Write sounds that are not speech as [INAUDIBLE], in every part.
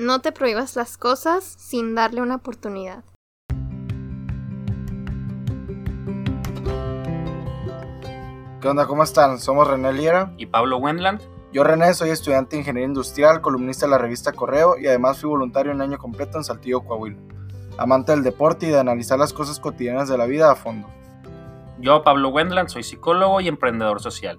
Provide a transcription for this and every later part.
No te prohíbas las cosas sin darle una oportunidad. ¿Qué onda? ¿Cómo están? Somos René Liera. y Pablo Wendland. Yo, René, soy estudiante de Ingeniería Industrial, columnista de la revista Correo y además fui voluntario un año completo en Saltillo, Coahuila. Amante del deporte y de analizar las cosas cotidianas de la vida a fondo. Yo, Pablo Wendland, soy psicólogo y emprendedor social.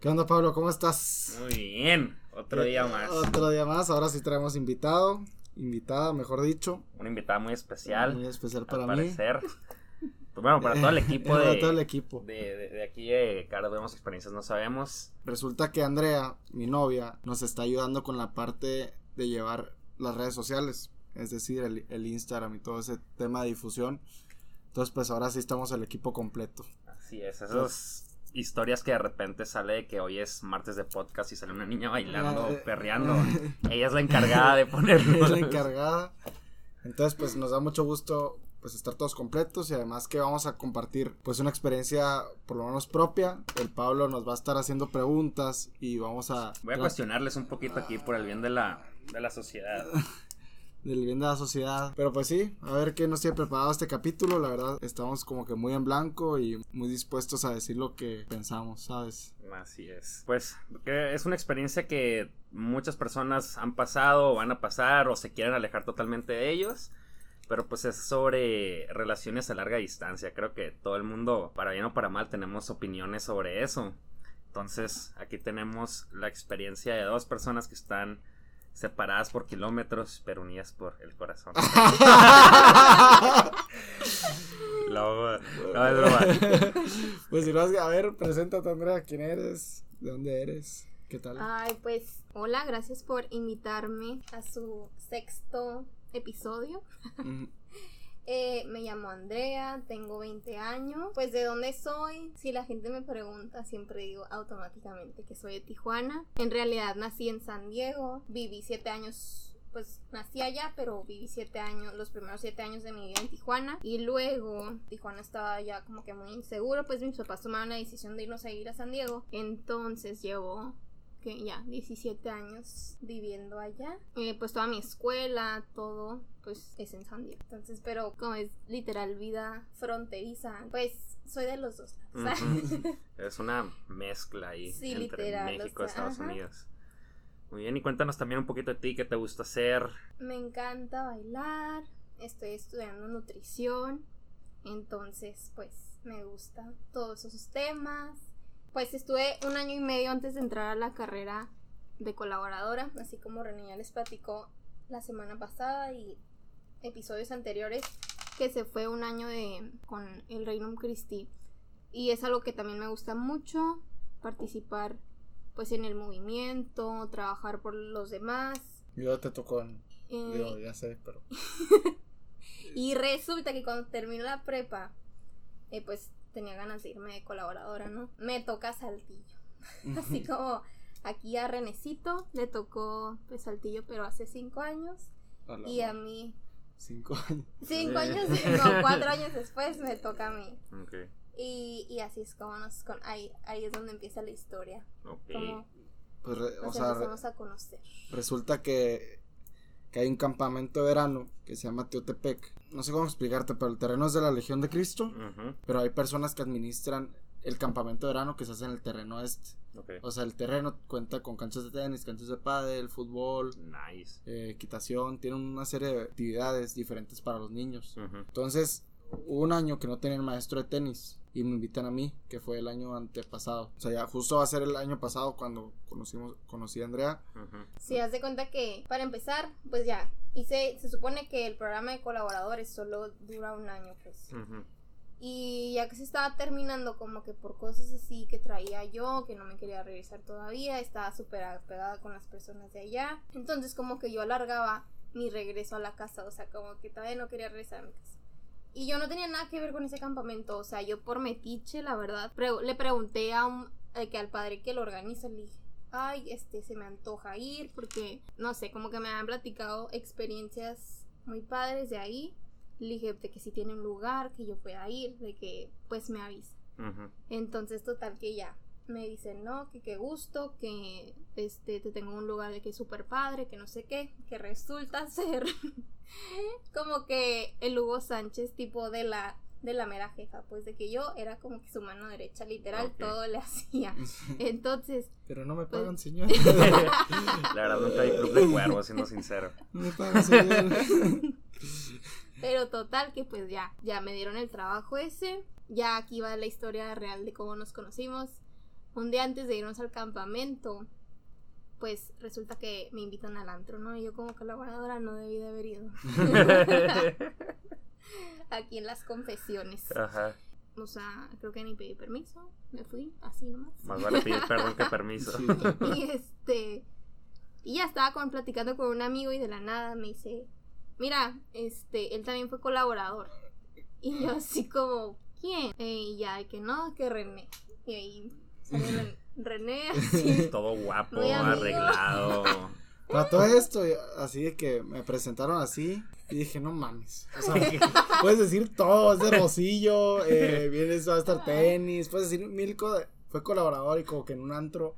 ¿Qué onda, Pablo? ¿Cómo estás? Muy bien, otro día más. Otro día más. Ahora sí traemos invitado. Invitada, mejor dicho. Una invitada muy especial. Muy especial al para mí. parecer. Pues bueno, para todo el [LAUGHS] equipo de, Para todo el equipo. de, de- de aquí de Caras Vemos Experiencias no sabemos. Resulta que Andrea, mi novia, nos está ayudando con la parte de llevar las redes sociales, es decir, el, el Instagram y todo ese tema de difusión. Entonces, pues ahora sí estamos el equipo completo. Así es, esas historias que de repente sale de que hoy es martes de podcast y sale una niña bailando, Ah, eh, perreando. [LAUGHS] Ella es la encargada de ponerlo. es la encargada. Entonces, pues nos da mucho gusto pues estar todos completos y además que vamos a compartir pues una experiencia por lo menos propia. El Pablo nos va a estar haciendo preguntas y vamos a Voy a cuestionarles un poquito aquí por el bien de la, de la sociedad. [LAUGHS] del bien de la sociedad. Pero pues sí, a ver qué nos tiene preparado este capítulo. La verdad, estamos como que muy en blanco y muy dispuestos a decir lo que pensamos, ¿sabes? Así es. Pues es una experiencia que muchas personas han pasado o van a pasar o se quieren alejar totalmente de ellos. Pero pues es sobre relaciones a larga distancia. Creo que todo el mundo, para bien o para mal, tenemos opiniones sobre eso. Entonces aquí tenemos la experiencia de dos personas que están separadas por kilómetros, pero unidas por el corazón. [LAUGHS] No, no, es broma. [LAUGHS] pues si no, a ver, preséntate Andrea, ¿quién eres? ¿De dónde eres? ¿Qué tal? Ay, pues hola, gracias por invitarme a su sexto episodio. Eh, me llamo Andrea, tengo 20 años. Pues de dónde soy, si la gente me pregunta, siempre digo automáticamente que soy de Tijuana. En realidad nací en San Diego, viví 7 años. Pues nací allá, pero viví siete años, los primeros siete años de mi vida en Tijuana. Y luego Tijuana estaba ya como que muy inseguro, pues mis papás tomaron la decisión de irnos a ir a San Diego. Entonces llevo que ya 17 años viviendo allá. Eh, pues toda mi escuela, todo, pues es en San Diego. Entonces, pero como es literal vida fronteriza, pues soy de los dos lados. [LAUGHS] Es una mezcla ahí Sí, entre literal, México o y sea, Estados ajá. Unidos. Muy bien, y cuéntanos también un poquito de ti, qué te gusta hacer. Me encanta bailar, estoy estudiando nutrición, entonces pues me gusta todos esos temas. Pues estuve un año y medio antes de entrar a la carrera de colaboradora, así como René ya les platicó la semana pasada y episodios anteriores, que se fue un año de con el Reino Christi. Y es algo que también me gusta mucho, participar pues en el movimiento, trabajar por los demás. Yo te tocó en... Eh, ya sé, pero... [LAUGHS] y resulta que cuando terminó la prepa, eh, pues tenía ganas de irme de colaboradora, ¿no? Me toca Saltillo. [LAUGHS] Así como aquí a Renecito le tocó pues Saltillo, pero hace cinco años. Y a mí, Cinco años. cinco años, no, [LAUGHS] cuatro años después me toca a mí. Ok, Y, y así es como nos, con, ahí, ahí es donde empieza la historia. ok. Como Pues, re- o nos sea, empezamos a conocer. resulta que, que hay un campamento de verano que se llama Teotepec. No sé cómo explicarte, pero el terreno es de la Legión de Cristo. Pero hay personas que administran el campamento de verano que se hace en el terreno este. O sea, el terreno cuenta con canchas de tenis, canchas de pádel, fútbol, Nice. eh, equitación, tiene una serie de actividades diferentes para los niños. Entonces, hubo un año que no tenían maestro de tenis y me invitan a mí, que fue el año antepasado. O sea, ya justo va a ser el año pasado cuando conocimos, conocí a Andrea. ujú. Si haz de cuenta que, para empezar, pues ya, hice, se supone que el programa de colaboradores solo dura un año, pues. Y ya que se estaba terminando, como que por cosas así que traía yo, que no me quería regresar todavía, estaba súper apegada con las personas de allá. Entonces, como que yo alargaba mi regreso a la casa, o sea, como que todavía no quería regresar a mi casa. Y yo no tenía nada que ver con ese campamento, o sea, yo por metiche, la verdad, pre- le pregunté a un, eh, que al padre que lo organiza, le dije, ay, este, se me antoja ir, porque, no sé, como que me han platicado experiencias muy padres de ahí. Le dije de que si tiene un lugar que yo pueda ir, de que pues me avisa. Entonces, total que ya. Me dicen, no, que qué gusto, que este te tengo un lugar de que es súper padre, que no sé qué, que resulta [LAUGHS] ser como que el Hugo Sánchez tipo de la de la mera jefa, pues de que yo era como que su mano derecha, literal, todo le hacía. [LAUGHS] Entonces, Pero no me Pues- pagan, señor. [LAUGHS] La verdad nunca vi Club de Cuervos, siendo sincero. No me pagan, señor. Pero total que pues ya, ya me dieron el trabajo ese. Ya aquí va la historia real de cómo nos conocimos. Un día antes de irnos al campamento, pues resulta que me invitan al antro, ¿no? Y yo como colaboradora no debí de haber ido. [LAUGHS] aquí en las confesiones. Ajá. O sea, creo que ni pedí permiso. Me fui así nomás. Más vale pedir perdón que permiso. Sí. [LAUGHS] Y este. Y ya estaba con, platicando con un amigo y de la nada me dice: Mira, este, él también fue colaborador. Y yo así como, ¿quién? Eh, y ya, de que no, que René. Y ahí sale [LAUGHS] René [LAUGHS] así. Todo guapo, Muy arreglado. [LAUGHS] Para todo esto, así de que me presentaron así, y dije, no mames. O sea, puedes decir todo, es de Rosillo, eh, vienes a estar tenis, puedes decir mil cosas. Fue colaborador y como que en un antro.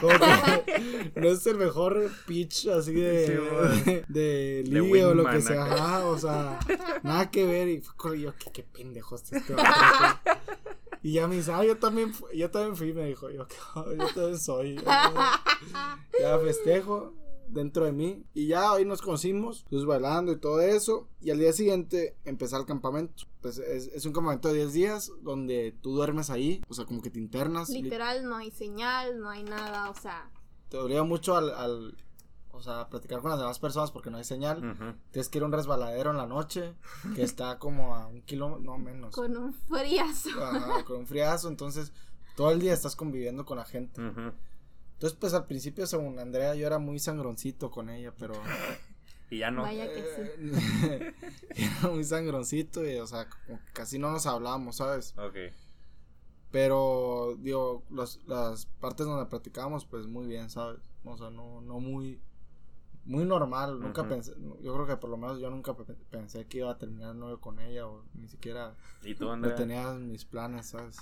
Como que no es el mejor pitch así de, Sí, de, bueno. de De ligue o lo que sea. Ajá, o sea, nada que ver. Y fue con yo, qué, qué pendejo este. este vato". Y ya me dice, ah, yo también, yo también fui, me dijo, yo, [LAUGHS] yo también soy. ya festejo dentro de mí. Y ya hoy nos conocimos, pues bailando y todo eso. Y al día siguiente empecé el campamento. Pues es, es un campamento de 10 días donde tú duermes ahí, o sea, como que te internas. li- Literal, no hay señal, no hay nada, o sea. Te obliga mucho al, al, o sea, platicar con las demás personas porque no hay señal. Ujú. Tienes que ir a un resbaladero en la noche, [LAUGHS] que está como a un kilómetro, no menos. Con un friazo. Ajá, con un friazo, entonces todo el día estás conviviendo con la gente. Entonces, pues al principio, según Andrea, yo era muy sangroncito con ella, pero... [LAUGHS] Y ya no. Vaya que sí. eh, [LAUGHS] era muy sangroncito y, o sea, como que casi no nos hablábamos, ¿sabes? Ok. Pero, digo, los- las partes donde platicábamos, pues muy bien, ¿sabes? O sea, no, no muy... Muy normal, nunca pensé, yo creo que por lo menos yo nunca pe- pensé que iba a terminar novio con ella o ni siquiera ¿Y tú, Andrea? tenía en mis planes, ¿sabes?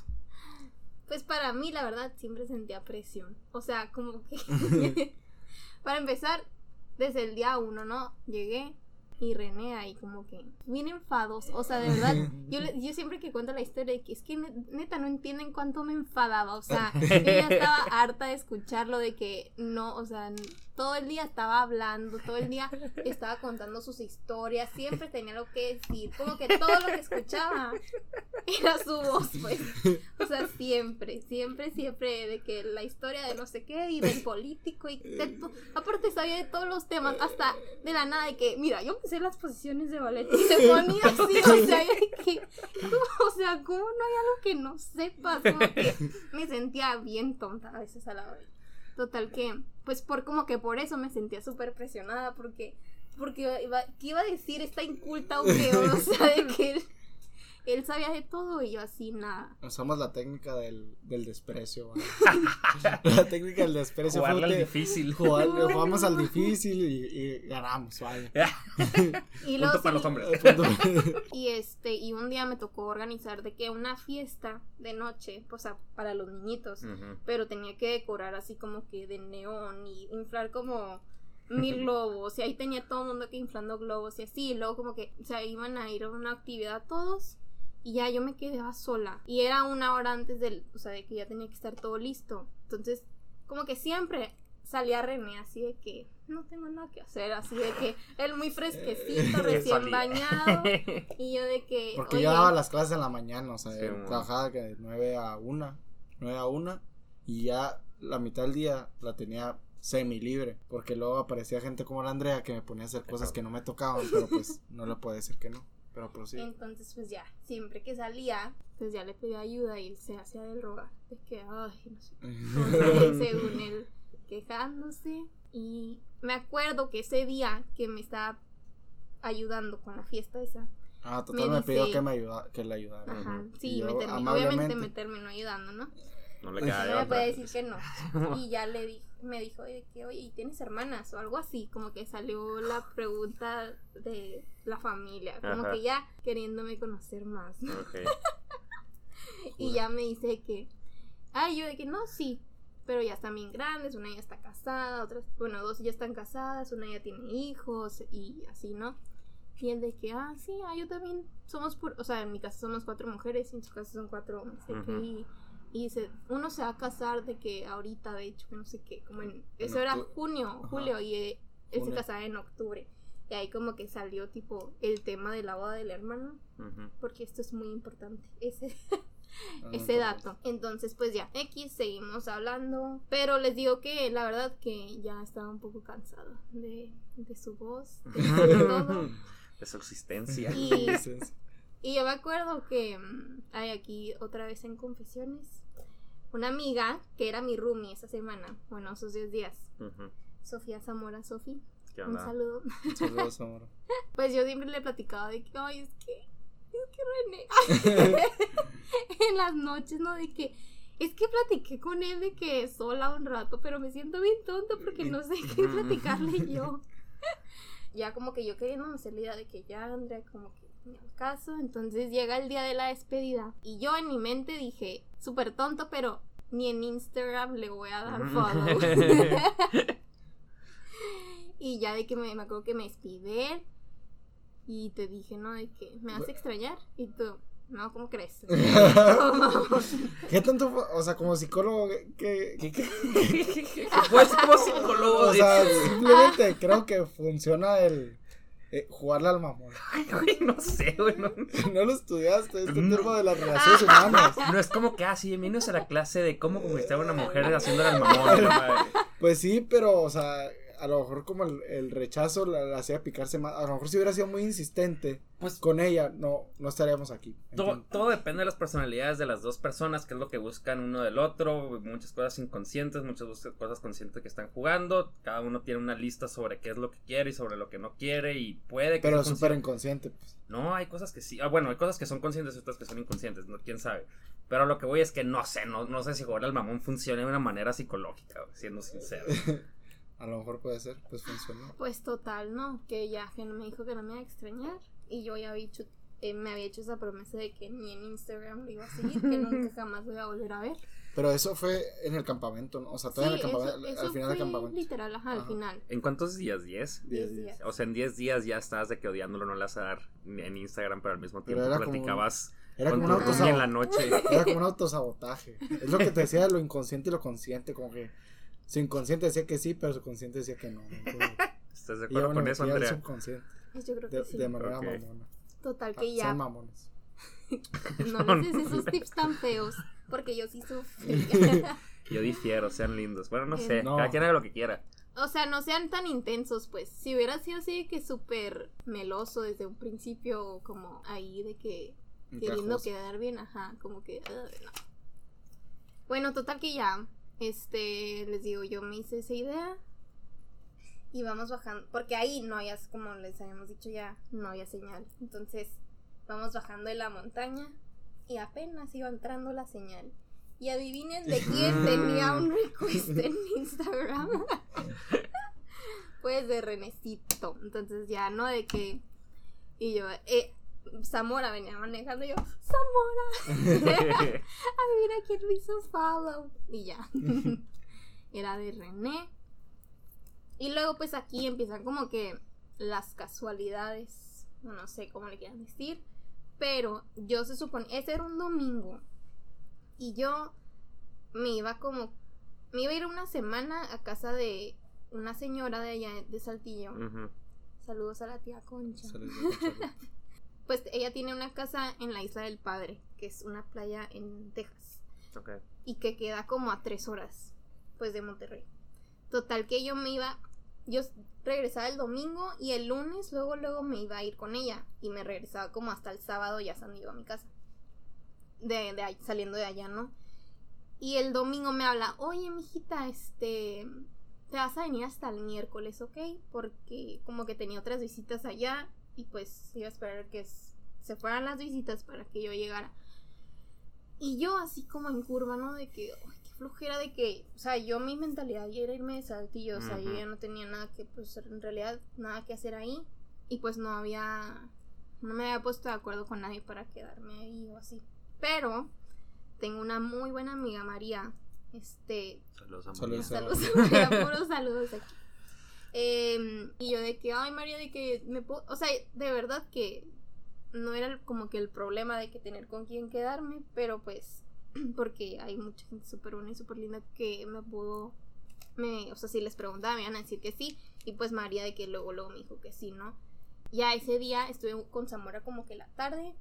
Pues para mí, la verdad, siempre sentía presión. O sea, como que. [LAUGHS] [LAUGHS] para empezar, desde el día uno, ¿no? Llegué y René ahí, como que. Bien enfados. O sea, de verdad, [LAUGHS] yo, le- yo siempre que cuento la historia, de que es que ne- neta no entienden cuánto me enfadaba. O sea, yo ya estaba harta de escucharlo, de que no, o sea, todo el día estaba hablando, todo el día estaba contando sus historias, siempre tenía algo que decir. Como que todo lo que escuchaba era su voz, pues. O sea, siempre, siempre, siempre de que la historia de no sé qué y del político y de aparte sabía de todos los temas, hasta de la nada de que, mira, yo empecé las posiciones de ballet y se ponía así, o sea, de que, o ¿cómo no hay algo que no sepas? Como que me sentía bien tonta a veces a la hora. Total que, pues por como que por eso me sentía súper presionada porque porque iba, ¿qué iba a decir? Está inculta o qué, o sea, de [LAUGHS] que él, sabía de todo y yo así nada. Usamos la técnica del, del desprecio, ¿vale? [LAUGHS] La técnica del desprecio Jugarle al difícil. jugar- [LAUGHS] jugamos al difícil y, y ganamos, vale. [LAUGHS] Y Punto luego para sí- los hombres. Y este, y un día me tocó organizar de que una fiesta de noche, pues a- para los niñitos, pero tenía que decorar así como que de neón y inflar como mil globos y ahí tenía todo el mundo que inflando globos y así, y luego como que, o sea, iban a ir a una actividad todos y ya yo me quedaba sola. Y era una hora antes del, o sea, de que ya tenía que estar todo listo. Entonces, como que siempre salía René así de que no tengo nada que hacer, así de que él muy fresquecito, [LAUGHS] recién bañado. [LAUGHS] Y yo de que Porque oye, yo daba las clases en la mañana, o sea, Sí, trabajaba que de 9 a 1, 9 a 1, y ya la mitad del día la tenía semi libre, porque luego aparecía gente como la Andrea que me ponía a hacer cosas que no me tocaban, pero pues no le puedo decir que no. Pero prosigue. Entonces, pues ya, siempre que salía, pues ya le pedía ayuda y él se hacía del rogar. De que, ay, no sé. Entonces, [LAUGHS] según él, quejándose. Y me acuerdo que ese día que me estaba ayudando con la fiesta esa. ah, total me me, pidió que me ayuda, que le ayudara. Ajá, sí, yo, me terminó, obviamente me terminó ayudando, ¿no? No le Pues, queda de No me puede decir que no. [LAUGHS] Y ya le di, me dijo de que, oye, ¿y ¿tienes hermanas? O algo así, como que salió la pregunta de la familia, como Ajá. que ya queriéndome conocer más. Ok. [LAUGHS] Y ya me dice que, ay, yo de que no, sí, pero ya están bien grandes, una ya está casada, otras, bueno, dos ya están casadas, una ya tiene hijos y así, ¿no? Y él de que, ah, sí, ah, yo también somos, pur- o sea, en mi casa somos cuatro mujeres y en su casa son cuatro hombres, Ujú. y, y se, uno se va a casar de que ahorita, de hecho, que no sé qué, como en, eso era junio, Ajá. julio, y eh, él se casaba en octubre. Y ahí como que salió tipo el tema de la boda del hermano, porque esto es muy importante. [LAUGHS] Ese, Ah, ese dato. Entonces, pues ya, X, seguimos hablando. Pero les digo que la verdad que ya estaba un poco cansado de, de su voz, de [LAUGHS] todo. De su existencia. Y. [LAUGHS] y yo me acuerdo que mm, hay aquí otra vez en confesiones una amiga que era mi roomie esa semana, bueno, esos 10 días. Sofía Zamora, Sofi, ¿Qué un saludo. Saludos, amor. [LAUGHS] Pues yo siempre le platicaba de que, ay, es que, es que René. [LAUGHS] en las noches, ¿no? De que, es que platiqué con él de que sola un rato, pero me siento bien tonta porque no sé qué [LAUGHS] platicarle yo. ya como que yo queriéndome hacer la idea de que ya, Andrea, como que caso. Entonces llega el día de la despedida. Y yo en mi mente dije, súper tonto, pero ni en Instagram le voy a dar follow. [LAUGHS] y ya de que me, me acuerdo que me despide y te dije, ¿no? De que me hace extrañar. Y tú, no, ¿cómo crees? [LAUGHS] [LAUGHS] ¿Qué tanto, fue? o sea, como psicólogo, que, ¿Qué, qué? Pues como psicólogo. o sea, simplemente creo que funciona el eh, jugarle al mamón. [LAUGHS] Ay, güey, no sé, güey. No, No lo estudiaste, este No. tema de las relaciones humanas. [LAUGHS] no es como que, ah, sí, bienvenidos a la clase de cómo conquistar a una mujer haciéndole al [LAUGHS] mamón. Pues sí, pero, o sea, a lo mejor como el, el rechazo la, la hacía picarse más. A lo mejor si hubiera sido muy insistente Pues con ella, no, no estaríamos aquí. todo, todo depende de las personalidades de las dos personas, que es lo que buscan uno del otro, muchas cosas inconscientes, muchas cosas conscientes que están jugando, cada uno tiene una lista sobre qué es lo que quiere y sobre lo que no quiere y puede que Pero súper inconsciente, pues. No, hay cosas que sí. Ah, bueno, hay cosas que son conscientes y otras que son inconscientes, no, quién sabe. Pero lo que voy es que no sé, no, no sé si jugar al mamón funciona de una manera psicológica, siendo sincero. [LAUGHS] A lo mejor puede ser, pues funcionó. Pues total, ¿no? Que ya que me dijo que no me iba a extrañar. Y yo ya había hecho, eh, me había hecho esa promesa de que ni en Instagram lo iba a seguir, que [LAUGHS] nunca jamás lo iba a volver a ver. Pero eso fue en el campamento, ¿no? O sea, todavía en el eso, campamento, eso al final del campamento. literal, ajá, al Ajá. final. ¿En cuántos días? ¿10? Diez Diez días. días. O sea, en 10 días ya estás de que odiándolo no le vas a dar en Instagram, pero al mismo tiempo era como un- platicabas Era como, un roomie en la autosabotaje. noche. [LAUGHS] Era como un autosabotaje. Es lo que te decía de lo inconsciente y lo consciente, como que su inconsciente decía que sí, pero su consciente decía que no. Entonces, [LAUGHS] ¿Estás de acuerdo con eso, Andrea? subconsciente yo creo que de, sí. de manera mamona. Total Ah, que ya Sean mamones. [LAUGHS] no les des esos tips tan feos, porque yo sí sufrí. [LAUGHS] Yo difiero, sean lindos. Bueno, no sé, No. cada quien haga lo que quiera. o sea, no sean tan intensos, pues. Si hubiera sido así de que súper meloso desde un principio, como ahí de que queriendo quedar bien, ajá, como que no. Bueno, total que ya, este, les digo, yo me hice esa idea y vamos bajando, porque ahí no había, como les habíamos dicho ya, no había señal. Entonces, vamos bajando de la montaña y apenas iba entrando la señal. Y adivinen de quién [LAUGHS] tenía un request en Instagram. [LAUGHS] pues de Renecito. Entonces ya, ¿no? De que... Y yo, eh, Zamora venía manejando y yo, Zamora, [LAUGHS] adivina quién me hizo follow. Y ya. [LAUGHS] Era de René. Y luego pues aquí empiezan como que las casualidades. No sé cómo le quieran decir. Pero yo se supone, ese era un domingo. Y yo me iba como, me iba a ir una semana a casa de una señora de allá de Saltillo. Saludos a la tía Concha. Saludos. [LAUGHS] Pues ella tiene una casa en la Isla del Padre, que es una playa en Texas. Y que queda como a tres horas, pues de Monterrey. Total que yo me iba yo regresaba el domingo y el lunes luego luego me iba a ir con ella y me regresaba como hasta el sábado ya San iba a mi casa. De, de ahí- saliendo de allá, ¿no? Y el domingo me habla, oye, mijita, este, te vas a venir hasta el miércoles, ¿ok? Porque como que tenía otras visitas allá y pues iba a esperar que se fueran las visitas para que yo llegara. Y yo así como en curva, ¿no? De que, ay, qué flojera de que, o sea, yo mi mentalidad ya era irme de saltillo, o sea, yo ya no tenía nada que, pues en realidad, nada que hacer ahí. Y pues no había, no me había puesto de acuerdo con nadie para quedarme ahí o así. Pero tengo una muy buena amiga, María. Este, Saludos a Saludos María. a- saludos, María, [LAUGHS] puros saludos aquí. Em, y yo de que, ay María, de que me puedo, o sea, de verdad que no era como que el problema de que tener con quién quedarme, pero pues, [CLEARS THROAT] porque hay mucha gente súper buena y súper linda que me pudo, me, o sea, si les preguntaba me iban a decir que sí, y pues María de que luego, luego me dijo que sí, ¿no? Ya ese día estuve con Zamora como que la tarde,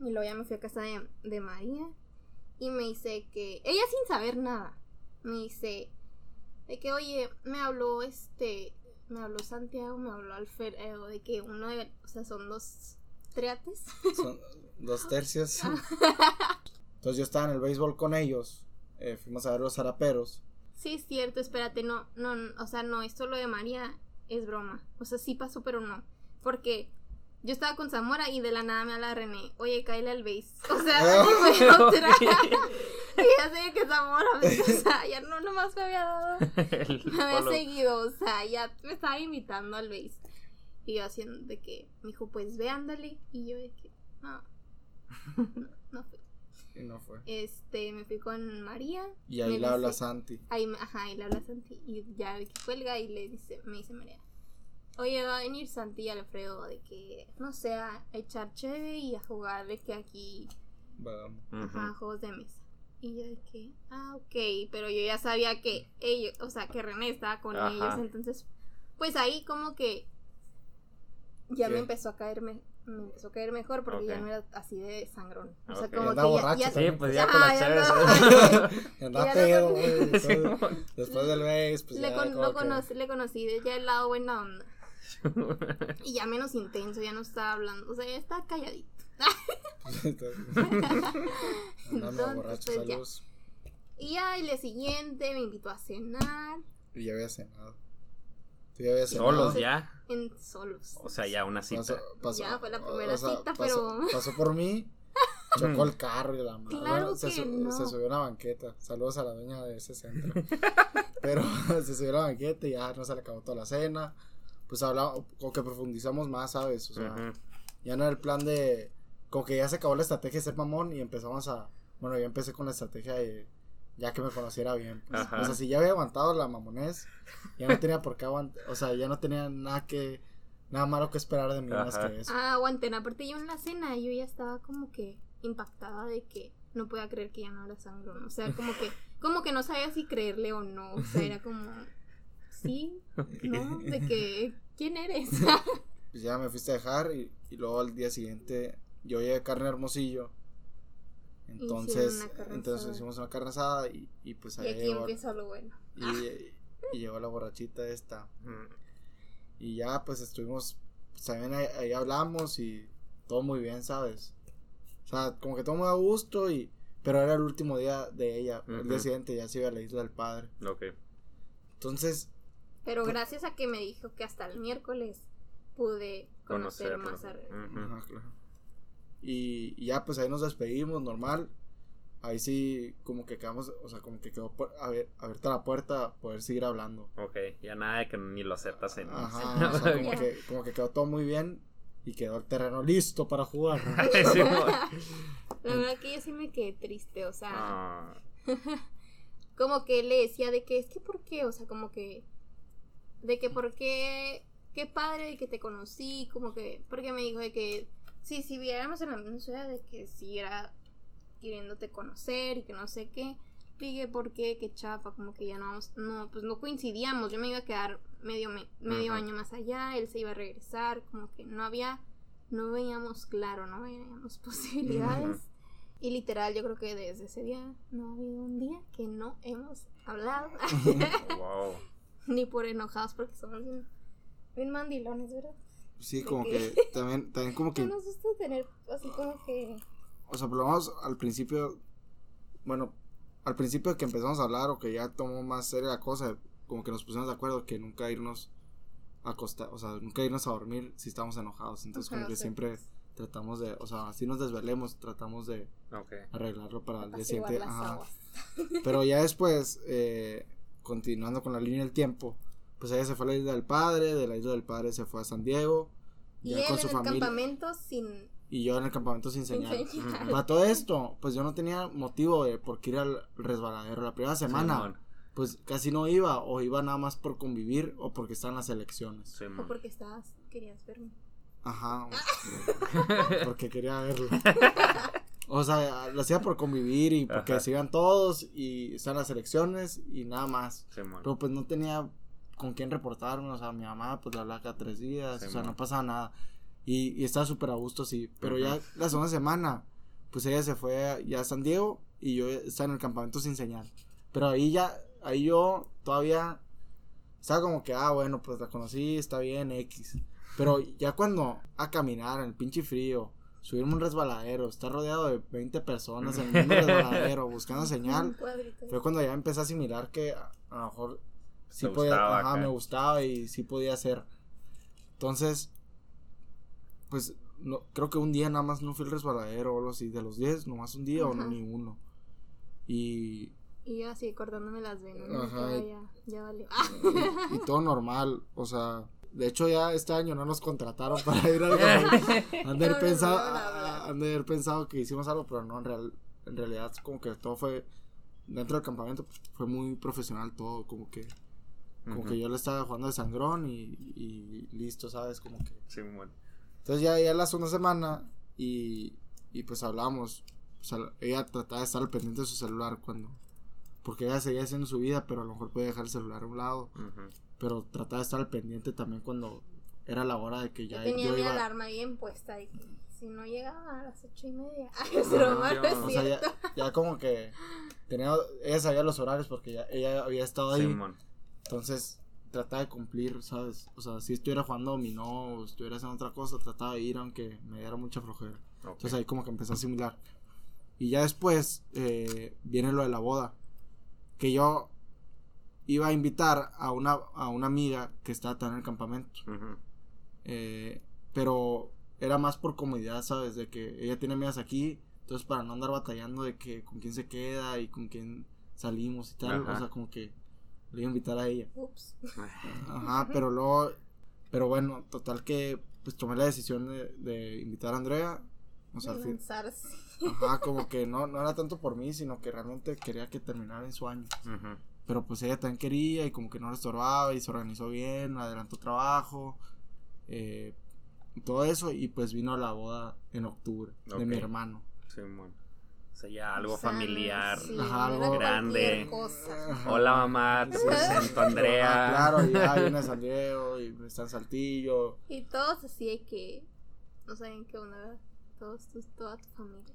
y luego ya me fui a casa de, de María, y me dice que, ella sin saber nada, me dice, de que, oye, me habló este, me habló Santiago, me habló Alfredo, de que uno de, o sea, son dos triates. Son dos [LAUGHS] tercios. [LAUGHS] Entonces yo estaba en el béisbol con ellos. eh, fuimos a ver los zaraperos. Sí, es cierto, espérate, no, no, no, o sea, no, esto lo de María es broma. O sea, sí pasó, pero no. Porque yo estaba con Zamora y de la nada me habla René, oye, cállale al base. O sea, fue otra. y [LAUGHS] ya sé que Zamora, pues, o sea, ya no nomás me había dado. [LAUGHS] Me había follow. seguido, o sea, ya me estaba invitando al base. Y yo haciendo de que, me dijo, pues ve, ándale. Y yo de que, no, [LAUGHS] no, no fui. Y no fue. Este, me fui con María. Y ahí le habla Santi. Ahí, ajá, y le habla Santi. Y ya de que cuelga y le dice, me dice María. Oye, va a venir Santi y Alfredo de que, no sé, a echar cheve y a jugar de que aquí, Vamos. ajá, Ujú. juegos de mesa. Y yo de que, ah, ok, pero yo ya sabía que ellos, o sea, que René estaba con Ajá. ellos, entonces, pues ahí como que ya ¿Qué? me empezó a caerme, me empezó a caer mejor porque ya no era así de sangrón. O sea, como que ya, borracho ya- también. Sí, pues ya Ajá, con la ya chévere. [LAUGHS] andaba- Ya pedo, güey. [LAUGHS] Después, del béis, pues le, ya con- lo que- conocí, le conocí de ya el lado buena onda. Y ya menos intenso, ya no estaba hablando. O sea, ya estaba calladito. [LAUGHS] Entonces, borracho, pues, ya. saludos. Y ya el día siguiente me invitó a cenar Y ya había cenado. Tú ya habías cenado. Solos ya. en solos. O sea, ya una cita. Pasó, pasó- Ya fue la primera o sea, cita, pasó- pero- Pasó por mí, [LAUGHS] chocó el carro y la madre. Claro se, que su- no. se subió a una banqueta. Saludos a la dueña de ese centro. [LAUGHS] Pero se subió a la banqueta y ya no se le acabó toda la cena. Pues hablamos, como que profundizamos más, ¿sabes? O sea, ya no era el plan de. Como que ya se acabó la estrategia de ser mamón y empezamos a. Bueno, yo empecé con la estrategia de. Ya que me conociera bien. pues. Ajá. O sea, si ya había aguantado la mamonés, ya no tenía por qué aguantar. O sea, ya no tenía nada que. Nada malo que esperar de mí más Ajá. que eso. Ah, aguanten. Aparte, yo en la cena, yo ya estaba como que impactada de que no podía creer que ya no era sangrón. O sea, como que, como que no sabía si creerle o no. O sea, era como, sí, [LAUGHS] no, de que, ¿quién eres? [LAUGHS] [LAUGHS] Pues ya me fuiste a dejar y, y luego al día siguiente yo llegué a carne hermosillo. Entonces, entonces hicimos una carne asada y, y pues y ahí aquí llegó, empieza lo bueno. y, [LAUGHS] y llegó la borrachita esta. Y ya pues estuvimos, pues también ahí, ahí hablamos y todo muy bien, ¿sabes? O sea, como que todo muy a gusto y... Pero era el último día de ella. El día siguiente ya se iba a la isla del padre. Ok. Entonces, Pero gracias a que me dijo que hasta el miércoles pude conocer Conocerlo. más a. Ajá, claro. Y, y ya pues ahí nos despedimos normal. Ahí sí como que quedamos, o sea, como que quedó a ver, abierta la puerta a poder seguir hablando. Ok, ya nada de que ni lo aceptas en Ajá, o sea, como [LAUGHS] que, como que quedó todo muy bien y quedó el terreno listo para jugar. [LAUGHS] [LAUGHS] La verdad que yo sí me quedé triste, o sea, Ah, como que le decía de que es que por qué, o sea, como que de que por qué qué padre de que te conocí, como que porque me dijo de que sí, si viéramos en la misma ciudad de que siguiera queriéndote conocer y que no sé qué. Dije, ¿por qué? Qué chafa, como que ya no vamos, no, pues no coincidíamos, yo me iba a quedar medio, me- medio año más allá, él se iba a regresar, como que no había, no veíamos claro, no veíamos [LAUGHS] posibilidades. Y literal, yo creo que desde ese día no ha habido un día que no hemos hablado. [LAUGHS] wow. [LAUGHS] ni por enojados porque somos bien, bien mandilones, ¿verdad? Sí, De como que- que [LAUGHS] también, también como que No nos gusta tener así como que... O sea, por lo menos al principio, bueno, al principio de que empezamos a hablar o que ya tomó más seria la cosa, como que nos pusimos de acuerdo que nunca irnos a acostar, o sea, nunca irnos a dormir si estamos enojados. Entonces, Ajá, como que sí. siempre tratamos de, o sea, así nos desvelemos, tratamos de arreglarlo para el día siguiente. ajá. Pero ya [LAUGHS] después, eh, continuando con la línea del tiempo, pues ella se fue a la isla del padre, de la isla del padre se fue a San Diego, Y ya él con en el familia. campamento sin... Y yo en el campamento sin sin señal. Para todo esto, pues yo no tenía motivo de por qué ir al resbaladero. La primera semana, pues casi no iba, o iba nada más por convivir, o porque estaban las elecciones. O porque estabas, querías verme. Ajá, [LAUGHS] porque quería verlo. [LAUGHS] O sea, lo hacía por convivir y porque Ajá. se iban todos y están las elecciones y nada más. Simón. Pero pues no tenía con quién reportarme, o sea, mi mamá pues la hablaba cada tres días, Sí, o sea, man. no pasaba nada. Y, y estaba súper a gusto, sí. Pero ya Ujú. la segunda semana, pues ella se fue a- ya a San Diego y yo estaba en el campamento sin señal. Pero ahí ya, ahí yo todavía estaba como que, ah, bueno, pues la conocí, está bien, X. Pero ya cuando a caminar en el pinche frío, subirme un resbaladero, estar rodeado de 20 personas en el mismo [LAUGHS] resbaladero, buscando señal, fue cuando ya empecé a asimilar que a, a lo mejor sí Te podía, gustaba ajá, me gustaba y sí podía hacer. Entonces, pues no, creo que un día nada más no fui el resbaladero o algo así, de los 10, nomás un día o no, ni uno. Y, Y yo así cortándome las venas. ¿no? Ajá, Ya, y- ya, ya valió. y, y todo normal, o sea, de hecho ya este año no nos contrataron para ir al [LAUGHS] campamento. Han de haber pensado, de haber pensado que hicimos algo, pero no, en, real, en realidad como que todo fue, dentro del campamento pues, fue muy profesional todo, como que, como que yo le estaba jugando de sangrón y, y listo, ¿sabes? Como que... Simón. Entonces ya, ya la segunda semana y, y pues hablamos, o sea, ella trataba de estar al pendiente de su celular cuando, porque ella seguía haciendo su vida, pero a lo mejor puede dejar el celular a un lado, Ujú. Pero trataba de estar al pendiente también cuando era la hora de que ya Yo tenía yo mi iba... alarma bien puesta y que si no llegaba a las ocho y media. [LAUGHS] Ay, no es O sea, ya, cierto. ya como que tenía, ella sabía los horarios porque ya ella había estado ahí, Simón. entonces trataba de cumplir, ¿sabes? O sea, si estuviera jugando dominó o estuviera haciendo otra cosa, trataba de ir aunque me diera mucha flojera. Entonces ahí como que empezó a asimilar. Y ya después eh, viene lo de la boda. Que yo iba a invitar a una, a una amiga que estaba en el campamento. Eh, pero era más por comodidad, ¿sabes? De que ella tiene amigas aquí. Entonces para no andar batallando de que con quién se queda y con quién salimos y tal. Ajá. O sea, como que le iba a invitar a ella. Ups. [LAUGHS] Ajá, pero luego, pero bueno, total que pues tomé la decisión de, de invitar a Andrea. O sea. Ajá, como que no, no era tanto por mí, sino que realmente quería que terminara en su año. Ujú. Pero pues ella también quería y como que no le estorbaba y se organizó bien, adelantó trabajo, eh, todo eso. Y pues vino la boda en octubre de mi hermano. Simón. O sea, ya algo O sea, familiar. sí, Ajá, algo grande. cosa. Hola mamá, te Sí. presento a Andrea. Ah, claro, ya viene a San Diego y está en Saltillo. Y todos así de que no saben qué onda. Todos tus, toda tu familia.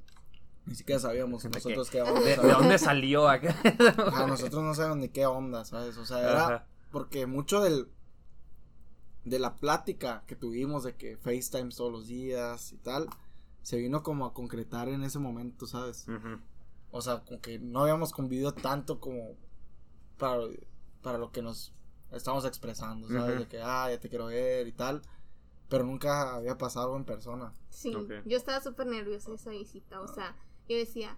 Ni siquiera sabíamos ¿De nosotros qué? qué onda. ¿De, de dónde salió acá? Ajá, [LAUGHS] nosotros no sabemos ni qué onda, ¿sabes? O sea, era Ajá. porque mucho del de la plática que tuvimos de que FaceTime todos los días y tal, se vino como a concretar en ese momento, ¿sabes? O sea, como que no habíamos convivido tanto como para, para lo que nos estamos expresando, ¿sabes? De que, ah, ya te quiero ver y tal, pero nunca había pasado algo en persona. Sí, yo estaba súper nerviosa esa visita, o sea, yo decía,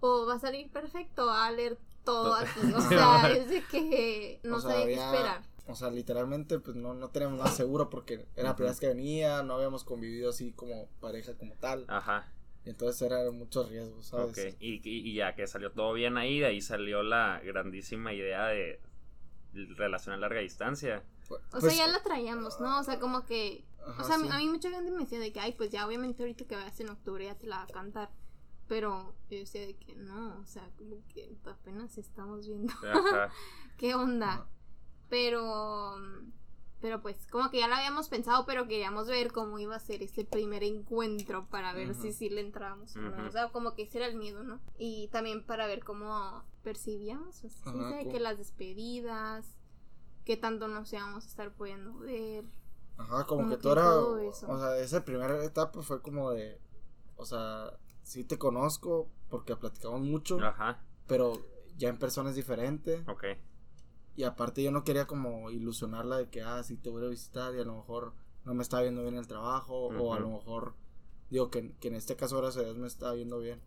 o va a salir perfecto, va a leer todo aquí, o [LAUGHS] sea, es de que no O sea, sabía qué esperar. O sea, literalmente, pues no, no teníamos nada seguro porque era la primera vez que venía, no habíamos convivido así como pareja como tal. Ajá. Y entonces eran muchos riesgos, ¿sabes? Ok. Y, y- y ya que salió todo bien ahí, de ahí salió la grandísima idea de relación a larga distancia. Pues- O pues, sea, ya la traíamos, ¿no? O sea, como que... ajá, o sea, a mí- sí. a mí mucha gente me decía de que, ay, pues ya obviamente ahorita que vayas en octubre ya te la va a cantar. Pero yo decía de que no, o sea, como que apenas estamos viendo [LAUGHS] Ajá. [LAUGHS] qué onda. Pero, pero pues como que ya lo habíamos pensado, pero queríamos ver cómo iba a ser ese primer encuentro para ver si sí le entrábamos o no. O sea, como que ese era el miedo, ¿no? Y también para ver cómo percibíamos, o sea, cómo- que las despedidas, qué tanto nos íbamos a estar pudiendo ver. Ajá, como, Como que que tú era, todo eso. o sea, esa primera etapa fue como de, o sea, sí te conozco porque platicamos mucho, Ajá, pero ya en persona es diferente. ok. Y aparte yo no quería como ilusionarla de que, ah, sí te voy a visitar y a lo mejor no me está viendo bien el trabajo o a lo mejor, digo que, que en este caso gracias a Dios me está viendo bien.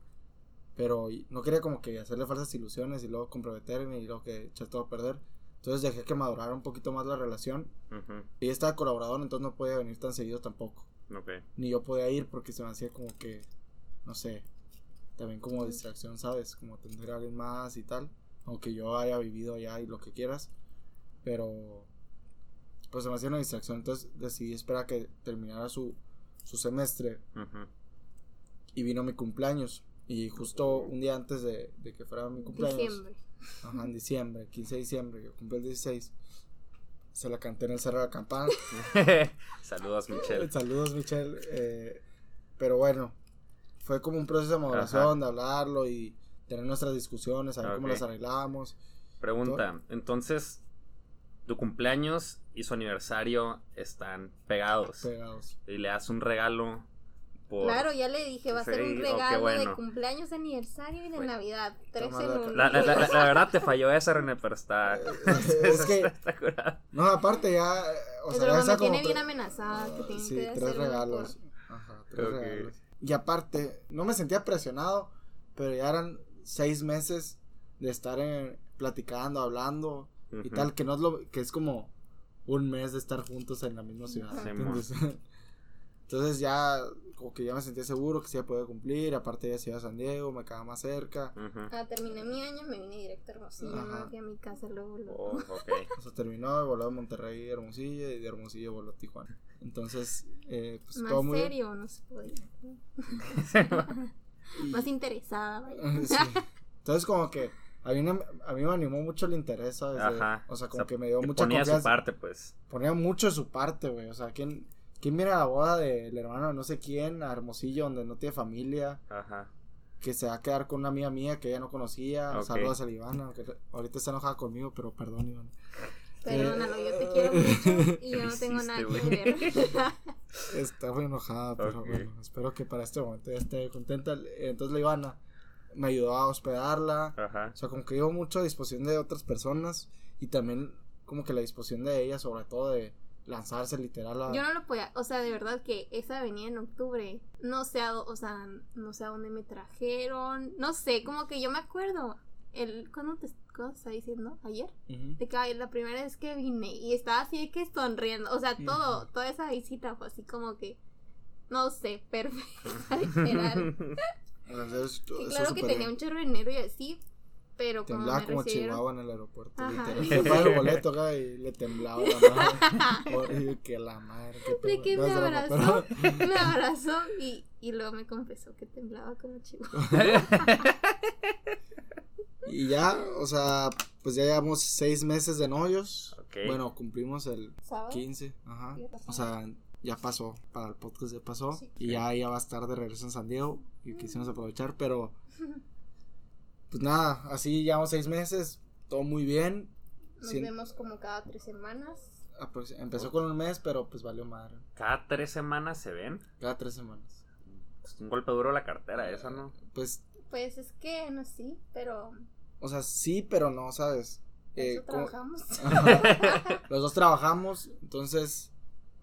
Pero no quería como que hacerle falsas ilusiones y luego comprometerme y luego que echar todo a perder. Entonces dejé que madurara un poquito más la relación. Y estaba colaborador, entonces no podía venir tan seguido tampoco. Ok. Ni yo podía ir porque se me hacía como que, no sé, también como distracción, ¿sabes? Como atender a alguien más y tal. Aunque yo haya vivido allá y lo que quieras. Pero, pues se me hacía una distracción. Entonces decidí esperar a que terminara su, su semestre y vino mi cumpleaños. Y justo un día antes de, de que fuera mi cumpleaños, Diciembre. ajá, en diciembre, 15 de diciembre, yo cumplí el 16, se la canté en el Cerro de la Campana. [LAUGHS] Saludos, Michelle. Saludos, Michelle. eh, pero bueno, fue como un proceso de maduración, de hablarlo y tener nuestras discusiones, saber cómo Ok. las arreglábamos. Pregunta, entonces, tu cumpleaños y su aniversario están pegados Pegados. y le das un regalo por... Claro, ya le dije, va a ser un oh, regalo de cumpleaños, de aniversario y de Bueno. Navidad. Tres en la- uno. La, la- la- la verdad te [LAUGHS] falló esa, René, pero está... [LAUGHS] es que, está no, aparte ya, eh, o sea, Pero ya me como tiene bien amenazada que tiene Sí, que tres hacer regalos. Ajá, tres regalos. Y aparte, no me sentía presionado, pero ya eran seis meses de estar en- platicando, hablando y tal, que no es lo, que es como un mes de estar juntos en la misma ciudad. Sí. [LAUGHS] Entonces ya, como que ya me sentía seguro que sí iba a poder cumplir, aparte ya se iba a San Diego, me quedaba más cerca. Ah, terminé mi año, me vine directo a Hermosillo, me fui a mi casa luego. luego. Oh, [LAUGHS] ok. o sea, terminó, voló a Monterrey, Hermosillo, y de Hermosillo voló a Tijuana. Entonces, eh, pues Más todo muy serio, no se podía. Y- [LAUGHS] Más interesada, vaya. [LAUGHS] Sí. Entonces como que a mí, no- a mí me animó mucho el interés, ¿sabes? Ajá. O sea, como que me dio mucha ponía confianza. su parte, pues. Ponía mucho de su parte, güey. O sea, ¿quién, ¿quién mira la boda del hermano de no sé quién a Hermosillo donde no tiene familia? Ajá. Que se va a quedar con una amiga mía que ella no conocía. Ok. Saludos a la Ivana, aunque ahorita está enojada conmigo, pero perdón, Ivana. Perdónalo, yo te Eh, quiero mucho [LAUGHS] y yo ¿Qué no tengo nada que ver. [LAUGHS] Está muy enojada, pero Ok. bueno, espero que para este momento ya esté contenta. Entonces la Ivana me ayudó a hospedarla. Ajá. O sea, como que dio mucho a disposición de otras personas y también como que la disposición de ella, sobre todo de lanzarse literal a... Yo no lo podía, o sea, de verdad que esa venía en octubre, no sé, a, dó- o sea, no sé a dónde me trajeron, no sé, como que yo me acuerdo, el, ¿cuándo te, cuándo estaba diciendo? ¿Ayer? De que la primera vez que vine y estaba así de que sonriendo, o sea, todo, Ujú. toda esa visita fue así como que, no sé, perfecta, [LAUGHS] literal. [LAUGHS] Entonces, Sí, eso claro que tenía bien. un chorro de dinero y así, pero como Temblaba me como recibieron... Chihuahua en el aeropuerto. Literal. [LAUGHS] Fue el boleto acá y le temblaba la [LAUGHS] madre. Que la madre. qué De que me abrazó, pero- [LAUGHS] me abrazó y, y luego me confesó que temblaba como chihuahua. Y ya, o sea, pues ya llevamos seis meses de novios. Ok. Bueno, cumplimos el ¿Sábado? 15, ajá. Ya pasó. O sea, ya pasó, para el podcast ya pasó. Sí. Y ya, ya va a estar de regreso en San Diego. Y quisimos aprovechar, pero. Pues nada, así llevamos seis meses, todo muy bien. Nos vemos como cada tres semanas. aprox- Empezó con un mes, pero pues valió madre. Cada tres semanas se ven. Cada tres semanas. Es un golpe duro a la cartera, eso, ¿no? Pues, Pues es que no sí, pero o sea, sí, pero no, ¿sabes? Eh. [LAUGHS] Los dos trabajamos, entonces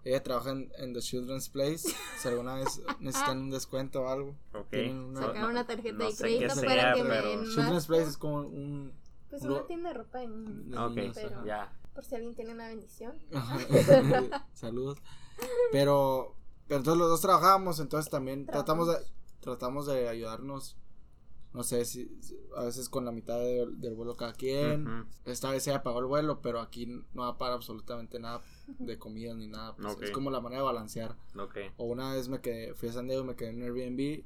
ella trabaja en, en The Children's Place. Si alguna vez necesitan un descuento o algo. Ok. Tienen una- Sacar una tarjeta no de crédito para sea, que me pero- den más. Children's Place es como un. Pues una tienda de ropa de niños, Ok, pero- ya. por si alguien tiene una bendición. [LAUGHS] Saludos. Pero, pero entonces los dos trabajamos, entonces también tratamos de, tratamos de ayudarnos. No sé si a veces con la mitad de- del vuelo cada quien. Esta vez ella pagó el vuelo, pero aquí no va para absolutamente nada de comida ni nada. pues. Es como la manera de balancear. Ok. O una vez me quedé, fui a San Diego, me quedé en Airbnb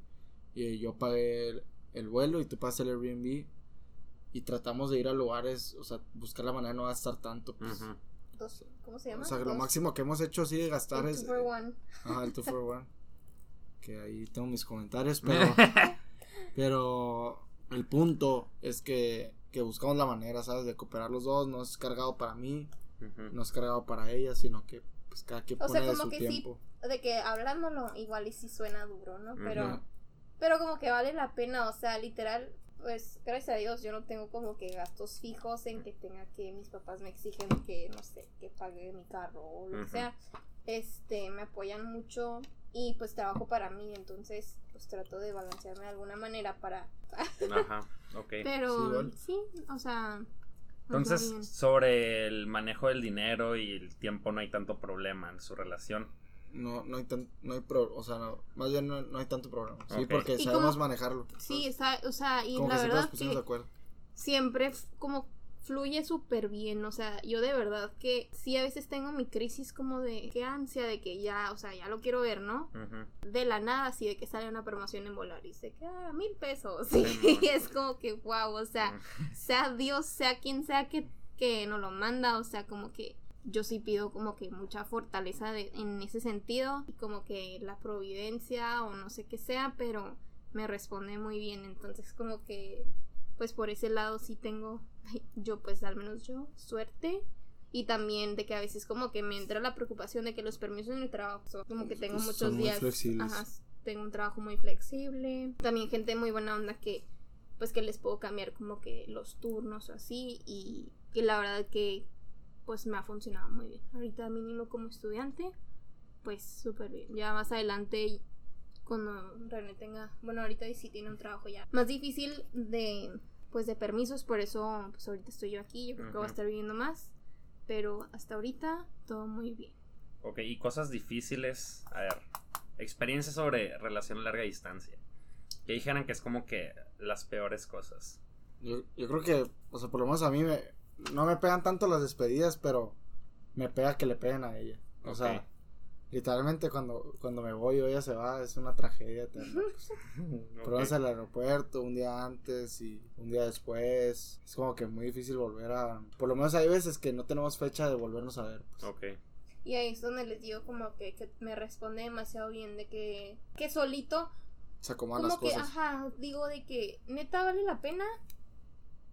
y yo pagué el, el vuelo y tú pagaste el Airbnb. Y tratamos de ir a lugares, o sea, buscar la manera de no gastar tanto. Pues. Dos, ¿Cómo se llama? O sea, que lo Dos- máximo que hemos hecho así de gastar el es. two for one. Ajá, el 2 for [LAUGHS] 1. Que ahí tengo mis comentarios, pero. [LAUGHS] [LAUGHS] pero el punto es que, que buscamos la manera, ¿sabes? De cooperar los dos. No es cargado para mí. Ujú. no es cargado para ella, sino que pues cada quien O pone sea, de como su que sí, tiempo. de que hablándolo igual y sí suena duro, ¿no? Pero, Ujú. pero como que vale la pena, o sea, literal, pues gracias a Dios yo no tengo como que gastos fijos en que tenga que mis papás me exigen que, no sé, que pague mi carro o lo que Ujú. sea. Este, me apoyan mucho y pues trabajo para mí, entonces pues trato de balancearme de alguna manera para... [LAUGHS] Ajá, ok. Pero Sí, o sea... Entonces, sobre el manejo del dinero y el tiempo no hay tanto problema en su relación. No, no hay tan, no hay pro, o sea, no, más bien no, no hay tanto problema. Sí, porque Y sabemos como- manejarlo. Sí, está, o sea, y como la que verdad que de acuerdo. siempre como fluye súper bien, o sea, yo de verdad que sí a veces tengo mi crisis como de qué ansia de que ya, o sea, ya lo quiero ver, ¿no? De la nada, así de que sale una promoción en Volaris, de que, ah, mil pesos, Sí, [LAUGHS] sí, y es como que, wow, o sea, sea Dios, sea quien sea que, que nos lo manda, o sea, como que yo sí pido como que mucha fortaleza de- en ese sentido y como que la providencia o no sé qué sea, pero me responde muy bien, entonces como que pues por ese lado sí tengo [LAUGHS] yo pues al menos yo suerte. Y también de que a veces como que me entra la preocupación de que los permisos en el trabajo son como que tengo Son muchos muy días flexibles. ajá, tengo un trabajo muy flexible. También gente muy buena onda que pues que les puedo cambiar como que los turnos o así. Y, y la verdad que pues me ha funcionado muy bien. Ahorita mínimo como estudiante pues súper bien. Ya más adelante cuando René tenga bueno ahorita sí tiene un trabajo ya más difícil de pues de permisos por eso pues ahorita estoy yo aquí yo creo que voy a estar viviendo más pero hasta ahorita todo muy bien Ok, y cosas difíciles. A ver, experiencias sobre relación a larga distancia. Que dijeran que es como que las peores cosas. Yo, yo creo que, o sea, por lo menos a mí me, no me pegan tanto las despedidas, pero me pega que le peguen a ella. O sea, literalmente cuando, cuando me voy o ella se va, es una tragedia. eterna, [LAUGHS] pues. Ok. Pero vas al aeropuerto un día antes y un día después. Es como que muy difícil volver a... Por lo menos hay veces que no tenemos fecha de volvernos a ver. pues. Ok. y ahí es donde les digo como que, que me responde demasiado bien de que que solito Se acomodan como las que, cosas. ajá, digo de que neta vale la pena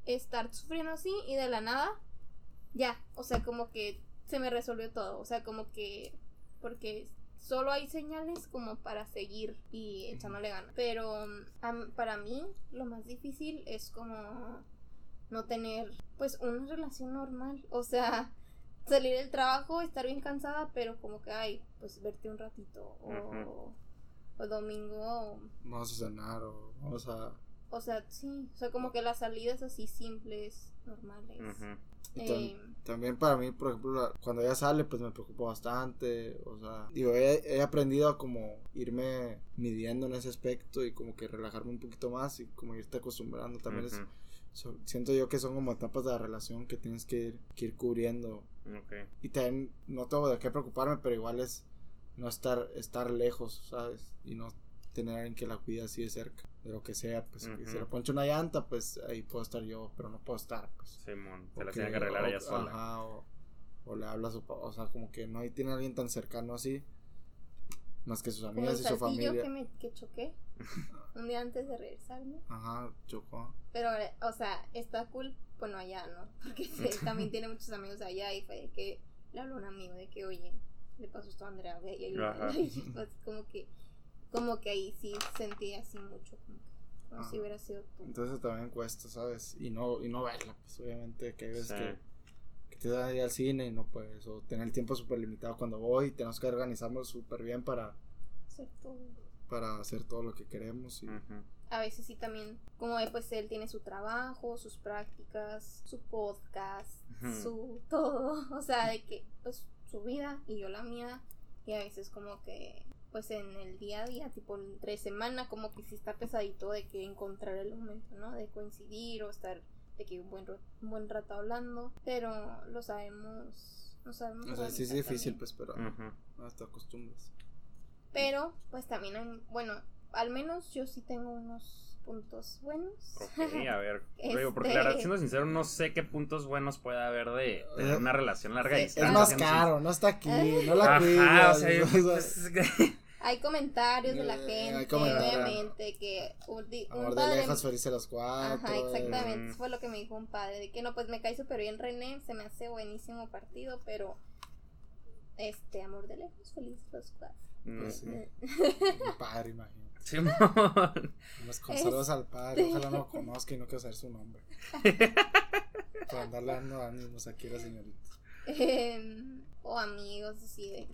estar sufriendo así y de la nada, ya, o sea, como que se me resolvió todo, o sea, como que, porque solo hay señales como para seguir y echándole ganas, pero mm, para mí lo más difícil es como no tener pues una relación normal, o sea, [LAUGHS] salir del trabajo, estar bien cansada, pero como que, ay, pues verte un ratito, o, o domingo Vamos a cenar o vamos a... o sea, sí, o sea, como que las salidas así simples, normales. Ujú. y tam- Eh, También para mí, por ejemplo, la- cuando ella sale, pues me preocupa bastante. O sea, digo, he, he aprendido a como irme midiendo en ese aspecto y como que relajarme un poquito más y como irte acostumbrando. También es- Ujú. so- siento yo que son como etapas de la relación que tienes que ir, que ir cubriendo. Ok. Y también no tengo de qué preocuparme, pero igual es no estar, estar lejos, ¿sabes? Y no tener a alguien que la cuide así de cerca, de lo que sea. Pues si le poncho una llanta, pues ahí puedo estar yo, pero no puedo estar, pues. Simón, se la tiene que arreglar o- ella sola. ajá, o, o le habla a su o sea, como que no hay, tiene a alguien tan cercano así, más que sus amigas y su familia. que me que choqué [LAUGHS] un día antes de regresarme. Ajá, chocó. Pero, o sea, está cool, bueno, allá, ¿no? [LAUGHS] Porque él también tiene muchos amigos allá y fue de que le habló a un amigo de que, oye, le pasó esto a Andrea, ve y yo, así [LAUGHS] como que, como que ahí sí sentí así mucho, como, que, como si hubiera sido tú. Entonces también cuesta, ¿sabes? Y no, y no verla, pues obviamente que hay veces Sí. que, que te dan a ir al cine y no puedes, o tener el tiempo súper limitado cuando voy, tenemos que organizarnos súper bien para, Ser tú. para hacer todo lo que queremos y Ujú. a veces sí también, como pues él tiene su trabajo, sus prácticas, su podcast, Ujú. su todo, [LAUGHS] o sea, de que pues su vida y yo la mía y a veces como que pues en el día a día, tipo entre semana, como que sí está pesadito de que encontrar el momento, ¿no? De coincidir o estar de que un buen, un buen rato hablando, pero lo sabemos, lo sabemos. o sea, sí es difícil también. pues, pero te acostumbras. Pero pues también, hay- bueno, al menos yo sí tengo unos puntos buenos. Ok, [LAUGHS] a ver. Este- Digo, porque la verdad, siendo sincero, no sé qué puntos buenos puede haber de Eh, una relación larga sí, distancia. Es más caro, no está aquí, no [LAUGHS] la Ajá, o cuidas. sea, yo- [LAUGHS] o sea, es que- Hay comentarios de la Eh, gente, hay comentarios. obviamente, que un, di- un Amor de lejos, felices los cuatro. Ajá, exactamente. Mm. Eso fue lo que me dijo un padre. De que no, pues me cae súper bien René. Se me hace buenísimo partido, pero. Este, amor de lejos, feliz los cuatro. Mm, sí. Eh, Mi padre, imagino. Simón. Unos con saludos al padre. Ojalá no lo conozca y no quiero saber su nombre. [LAUGHS] Para andarle dando ánimos aquí a la señorita. em, o amigos, así de.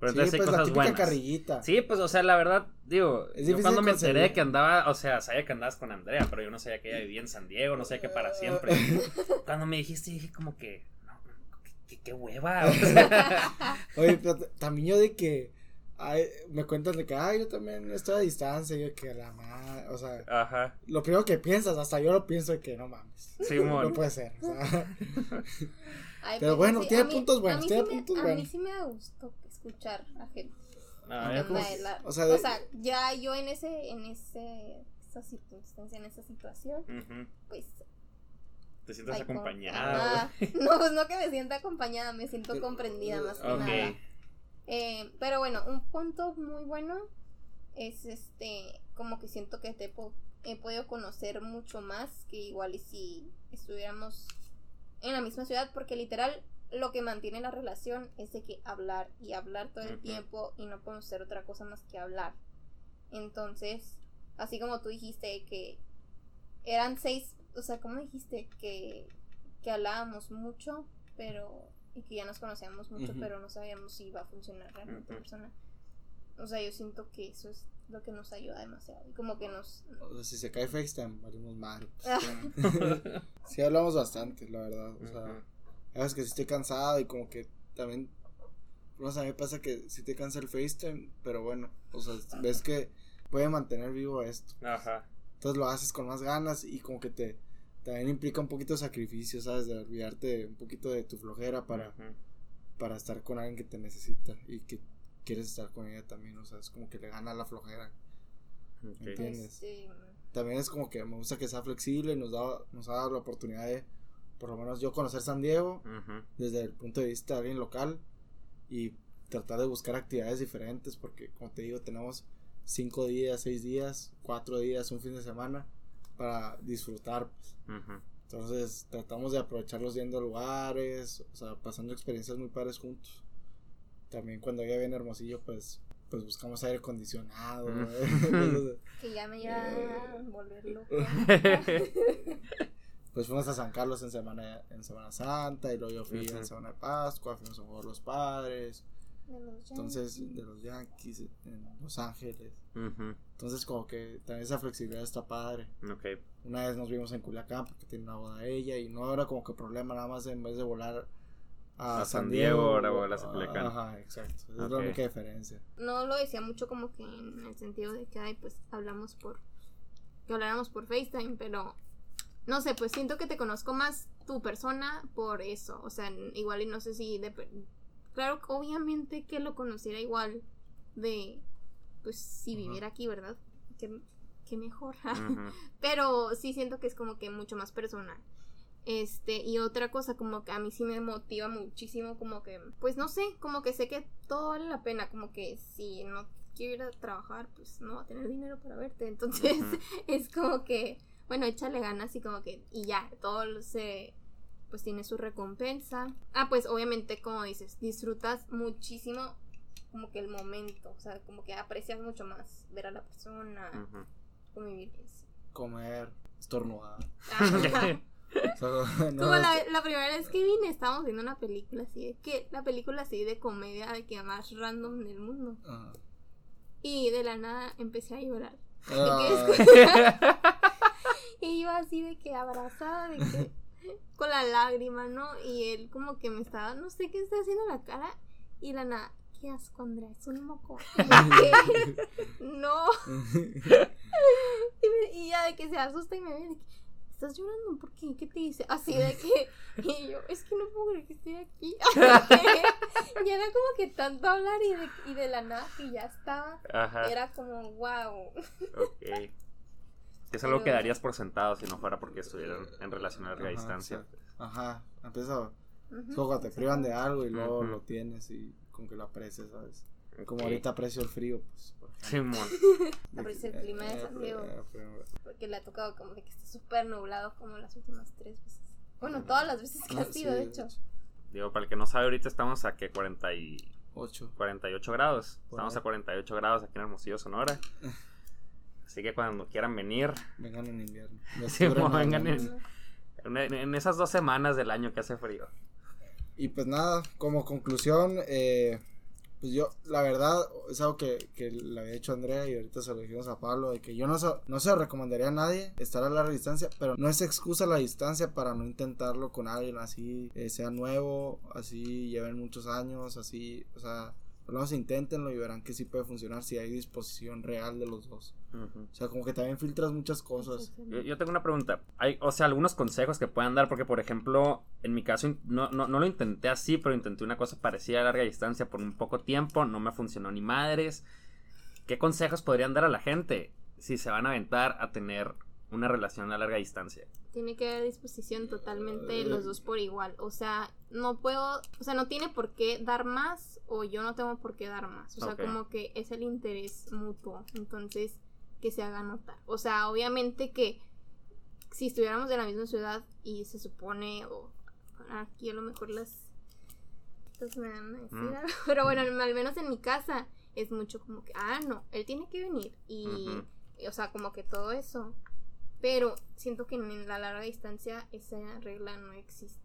Pero sí, entonces hay pues la cosas típica buenas. carrillita. Sí, pues, o sea, la verdad, digo, Es yo difícil cuando me enteré conseguir. que andaba, o sea, sabía que andabas con Andrea, pero yo no sabía que ella vivía en San Diego, no sabía que para siempre. [LAUGHS] Cuando me dijiste, dije como que, no, qué, qué hueva. o [LAUGHS] sea, Oye, pero también yo de que. Ay, me cuentan de que, ay, yo también estoy a distancia. Yo que la madre. O sea, Ajá, lo primero que piensas, hasta yo lo pienso de que no mames. Simón. No puede ser. O sea, [LAUGHS] Ay, Pero bueno, sí, tiene a mí- puntos buenos, tiene sí me- puntos A mí buenos. sí me da gusto escuchar a gente. A que ver, anda pues, de la- o sea, ya yo en ese, en ese, esa circunstancia, en esa situación, ujú, pues. Te como- acompañado. Ajá. [LAUGHS] No, pues no que me sienta acompañada, me siento comprendida más que Ok. nada. Eh, pero bueno, un punto muy bueno es este, como que siento que te po- he podido conocer mucho más que igual y si estuviéramos en la misma ciudad, porque literal lo que mantiene la relación es de que hablar y hablar todo el tiempo y no podemos hacer otra cosa más que hablar. Entonces, así como tú dijiste que eran seis, o sea, ¿cómo dijiste? Que, que hablábamos mucho, pero y que ya nos conocíamos mucho, Ujú. pero no sabíamos si iba a funcionar realmente en Ujú. persona. O sea, yo siento que eso es lo que nos ayuda demasiado. Y como que nos... o sea, si se cae FaceTime, valimos madre. pues, [LAUGHS] sí, hablamos bastante, la verdad. O sea, a veces que sí estoy cansado y como que también. No sé, a mí me pasa que sí te cansa el FaceTime, pero bueno, o sea, ves que puede mantener vivo esto. Ajá. Entonces lo haces con más ganas y como que te también implica un poquito de sacrificio, ¿sabes? De olvidarte un poquito de tu flojera para, para estar con alguien que te necesita y que quieres estar con ella también, o sea, es como que le gana la flojera. Entiendes. También es como que me gusta que sea flexible y nos, da, nos ha dado la oportunidad de, por lo menos yo conocer San Diego desde el punto de vista de alguien local y tratar de buscar actividades diferentes porque como te digo tenemos cinco días, seis días, cuatro días, un fin de semana para disfrutar. pues. Entonces tratamos de aprovecharlos yendo a lugares, o sea, pasando experiencias muy padres juntos. También cuando ella viene a Hermosillo, pues, pues buscamos aire acondicionado. Mm. [LAUGHS] Entonces, que ya me iba a volver loco. [LAUGHS] pues fuimos a San Carlos en semana, en semana Santa y luego yo fui Ujú. en semana de Pascua, fuimos a jugar los padres. De los Entonces, de los Yankees en Los Ángeles. Entonces, como que también esa flexibilidad está padre. Una vez nos vimos en Culiacán porque tiene una boda ella y no era como que problema, nada más en vez de volar a, A San San Diego, Diego, ahora volas a Culiacán. Ajá, exacto. Es la única diferencia. no lo decía mucho como que en el sentido de que ay pues hablamos por que habláramos por FaceTime, pero no sé, pues siento que te conozco más tu persona por eso, o sea, igual y no sé si de claro, obviamente que lo conociera igual de pues si viviera aquí, ¿verdad? Que, que mejor. [LAUGHS] Pero sí siento que es como que mucho más personal. Este, y otra cosa como que a mí sí me motiva muchísimo, como que, pues no sé, como que sé que todo vale la pena, como que si no quiero ir a trabajar, pues no va a tener dinero para verte. Entonces [LAUGHS] es como que, bueno, échale ganas y como que, y ya, todo se, pues tiene su recompensa. Ah, pues obviamente, como dices, disfrutas muchísimo como que el momento, o sea, como que aprecias mucho más ver a la persona, Ujú. convivir. pues. Comer, estornudar. [LAUGHS] No, Como la, la primera vez que vine estábamos viendo una película así de que la película así de comedia de que más random del mundo Ajá. y de la nada empecé a llorar Ah, [LAUGHS] y yo así de que abrazada de que con la lágrima no y él como que me estaba no sé qué está haciendo la cara y la nada qué asco Andrea es un moco [LAUGHS] no [LAUGHS] y, me- y ya de que se asusta y me ve de que estás llorando ¿por qué? ¿qué te dice? así de que [LAUGHS] y yo es que no puedo creer que estoy aquí y era como que tanto hablar y de, y de la nada que ya estaba Ajá. era como wow Ok. Es algo que darías por sentado si no fuera porque estuvieran en relación a larga Ajá, distancia. Ajá, empieza. Cuando te privan de algo y luego Ujú. lo tienes y como que lo aprecias, ¿sabes? Como Ok. ahorita aprecio el frío, pues. Simón. [LAUGHS] Aprecio el clima de Eh, San Diego. eh, eh, Porque le ha tocado como de que está súper nublado como las últimas tres veces. Bueno, todas las veces que ah, ha sido, sí, de hecho. Digo, para el que no sabe, ahorita estamos a que 40 y Ocho. 48 grados. Por Estamos ahí. a 48 grados aquí en Hermosillo, Sonora. [LAUGHS] Así que cuando quieran venir, Vengan en invierno. [LAUGHS] Sí, vengan en, en- en esas dos semanas del año que hace frío. Y pues nada, como conclusión, eh, pues yo, la verdad, es algo que, que le había dicho a Andrea y ahorita se lo dijimos a Pablo, de que yo no se, no se lo recomendaría a nadie estar a larga distancia, pero no es excusa la distancia para no intentarlo con alguien así, eh, sea nuevo, así lleven muchos años, así, o sea, por lo menos inténtenlo y verán que sí puede funcionar si hay disposición real de los dos. O sea, como que también filtras muchas cosas. Yo, yo tengo una pregunta. Hay, o sea, algunos consejos que puedan dar, porque por ejemplo, en mi caso no, no, no lo intenté así, pero intenté una cosa parecida a larga distancia por un poco tiempo, no me funcionó ni madres. ¿Qué consejos podrían dar a la gente si se van a aventar a tener una relación a larga distancia? Tiene que haber disposición totalmente de los dos por igual. O sea, no puedo, o sea, no tiene por qué dar más o yo no tengo por qué dar más. O sea, como que es el interés mutuo. Entonces, que se haga notar. O sea, obviamente que si estuviéramos en la misma ciudad y se supone, o aquí a lo mejor las... Estas me van a decir Mm. algo, [LAUGHS] Pero bueno, al menos en mi casa es mucho como que, ah, no, él tiene que venir. Y, Ujú. o sea, como que todo eso. Pero siento que en la larga distancia esa regla no existe.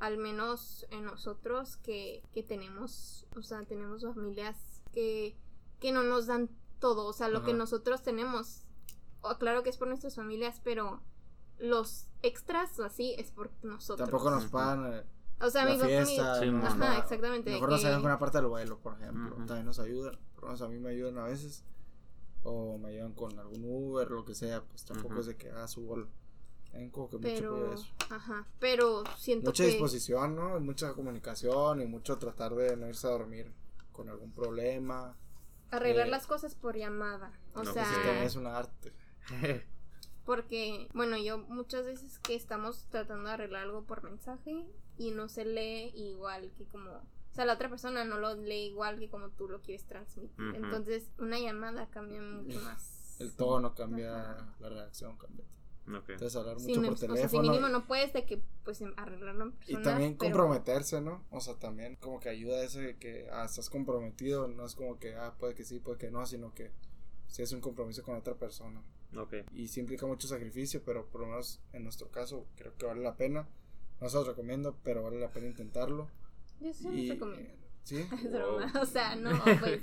Al menos en nosotros que, que tenemos, o sea, tenemos familias que, que no nos dan todo. O sea, lo que nosotros tenemos, o claro que es por nuestras familias, pero los extras o así es por nosotros. Tampoco nos pagan eh, O sea, la mi familia. fiesta. Sí, nos ajá, pagan- exactamente, Mejor nos que- ayudan con una parte del vuelo, por ejemplo. También nos ayudan. Por lo menos a mí me ayudan a veces. O me ayudan con algún Uber, lo que sea. Pues tampoco Ujú. es de que, ah, subo como que mucho Pero, cuidado eso. ajá, pero siento Mucha que... disposición, ¿no? Y Mucha comunicación y mucho tratar de no irse a dormir con algún problema. Arreglar Eh, las cosas por llamada. O no, sea, es un arte. [LAUGHS] porque, bueno, yo muchas veces que estamos tratando de arreglar algo por mensaje y no se lee igual que como... O sea, la otra persona no lo lee igual que como tú lo quieres transmitir. Ujú. Entonces, una llamada cambia mucho más. El tono cambia, Ajá. la reacción cambia. Ok. Entonces hablar Sí, mucho no, por o sea, si teléfono. mínimo no puedes de que, pues, em- arreglarlo en Y persona. también pero- comprometerse, ¿no? O sea, también como que ayuda ese de que ah, estás comprometido, no es como que ah, puede que sí, puede que no, sino que si es un compromiso con otra persona. Ok. Y sí implica mucho sacrificio, pero por lo menos en nuestro caso creo que vale la pena. No se los recomiendo, pero vale la pena intentarlo. Yo sí y, recomiendo. ¿Sí? Es broma. O sea, no, [LAUGHS] pues.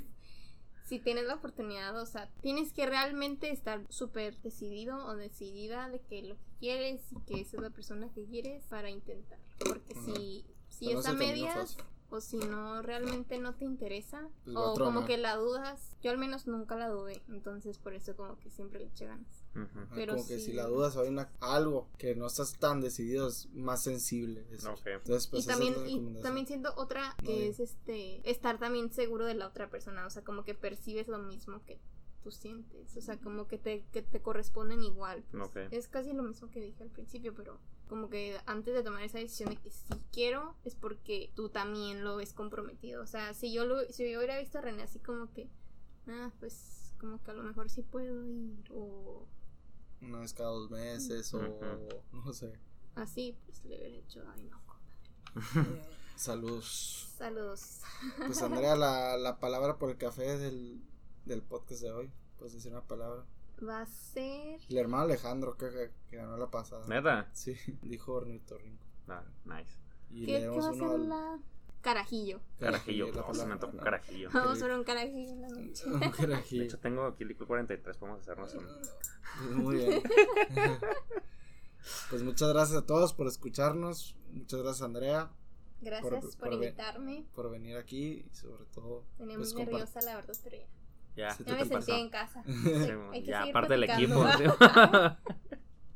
si tienes la oportunidad, o sea, tienes que realmente estar súper decidido o decidida de que lo que quieres y que esa es la persona que quieres para intentar. Porque si, si no es a medias. O si no realmente no te interesa Pues o como que la dudas, yo al menos nunca la dudé. Entonces, por eso como que siempre le eché ganas. Ajá, pero como que si la dudas hay una, algo que no estás tan decidido es más sensible. Entonces, pues y es también, y también siento otra que es este estar también seguro de la otra persona, o sea, como que percibes lo mismo que tú sientes, o sea, como que te, que te corresponden igual. pues. Es casi lo mismo que dije al principio, pero como que antes de tomar esa decisión de que si quiero, es porque tú también lo ves comprometido. O sea, si yo lo, si yo hubiera visto a René así como que, ah, pues como que a lo mejor sí puedo ir, o Una vez cada dos meses o no sé. así, pues le hubiera dicho, ay no, compadre. [LAUGHS] Saludos. Saludos. Pues Andrea, [LAUGHS] la, la palabra por el café del, del podcast de hoy. Puedes decir una palabra. Va a ser El hermano Alejandro que, que, que ganó la pasada. ¿Neta? Sí, [LAUGHS] dijo ornitorrinco. Ah, nice. Y ¿Qué, va a ser al- la carajillo? Carajillo. la No, se me palabra. antojó un carajillo. Vamos por un carajillo en la [LAUGHS] noche. Un De carajillo. hecho, tengo aquí licor 43. Podemos hacernos un. Muy bien. [LAUGHS] pues muchas gracias a todos por escucharnos. Muchas gracias Andrea Gracias Por- por, por ver- invitarme. por venir aquí y sobre todo Tenía pues, muy nerviosa, la verdad, pero ya. Ya, Sí, Ya ¿Qué me te sentía pasó? en casa. [LAUGHS] Hay que ya, seguir aparte del equipo. [LAUGHS]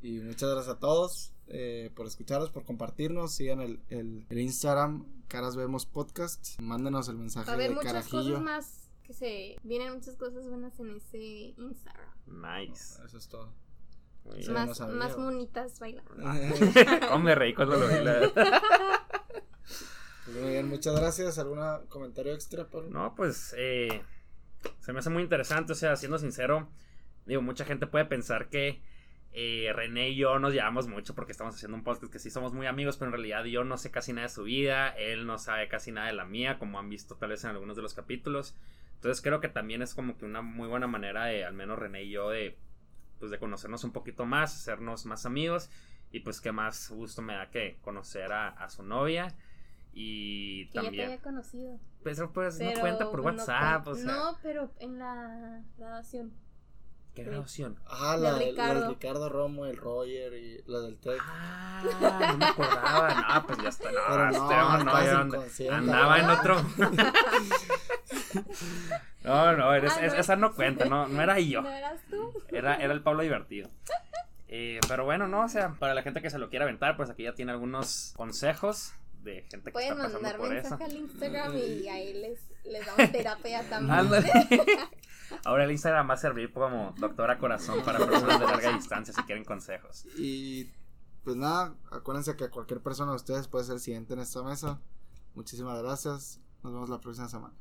Y muchas gracias a todos eh, por escucharnos, por compartirnos. Sigan el, el, el Instagram Caras Vemos Podcast. Mándenos el mensaje Va a haber muchas carajillo. cosas más que se. Vienen muchas cosas buenas en ese Instagram. Nice. Eso es todo. Muy Sí, bien. no más, sabía. más monitas bailando. [LAUGHS] ¿Cómo me reí cuando lo vi? la- Pues muy bien, muchas gracias. ¿Algún comentario extra, Pablo? No, pues eh, se me hace muy interesante, o sea, siendo sincero, digo, mucha gente puede pensar que eh, René y yo nos llevamos mucho porque estamos haciendo un podcast que sí somos muy amigos, pero en realidad yo no sé casi nada de su vida, él no sabe casi nada de la mía, como han visto tal vez en algunos de los capítulos. Entonces creo que también es como que una muy buena manera de, al menos René y yo, de, pues de conocernos un poquito más, hacernos más amigos. Y pues qué más gusto me da que conocer a, su novia. Y que también... ya te había conocido. Pero pues no cuenta por WhatsApp, no, o sea... No, pero en la grabación. ¿Qué grabación? Ah, la de Ricardo. Ricardo Romo, el Roger y la del Tec. Ah, no me acordaba. No, pues ya está. No, Pero no, este, no, andaba en otro. [LAUGHS] no, no, eres, ah, esa no cuenta, no, no era yo. ¿No eras tú? Era, era el Pablo divertido. Eh, pero bueno, no, o sea, para la gente que se lo quiera aventar, pues aquí ya tiene algunos consejos de gente que está pasando por eso. Pueden mandar mensaje al Instagram y [LAUGHS] ahí les, les damos terapia [LAUGHS] también. [LAUGHS] Ahora el Instagram va a servir como doctora corazón para personas de larga distancia si quieren consejos. Y pues nada, acuérdense que cualquier persona de ustedes puede ser siguiente en esta mesa. Muchísimas gracias. Nos vemos la próxima semana.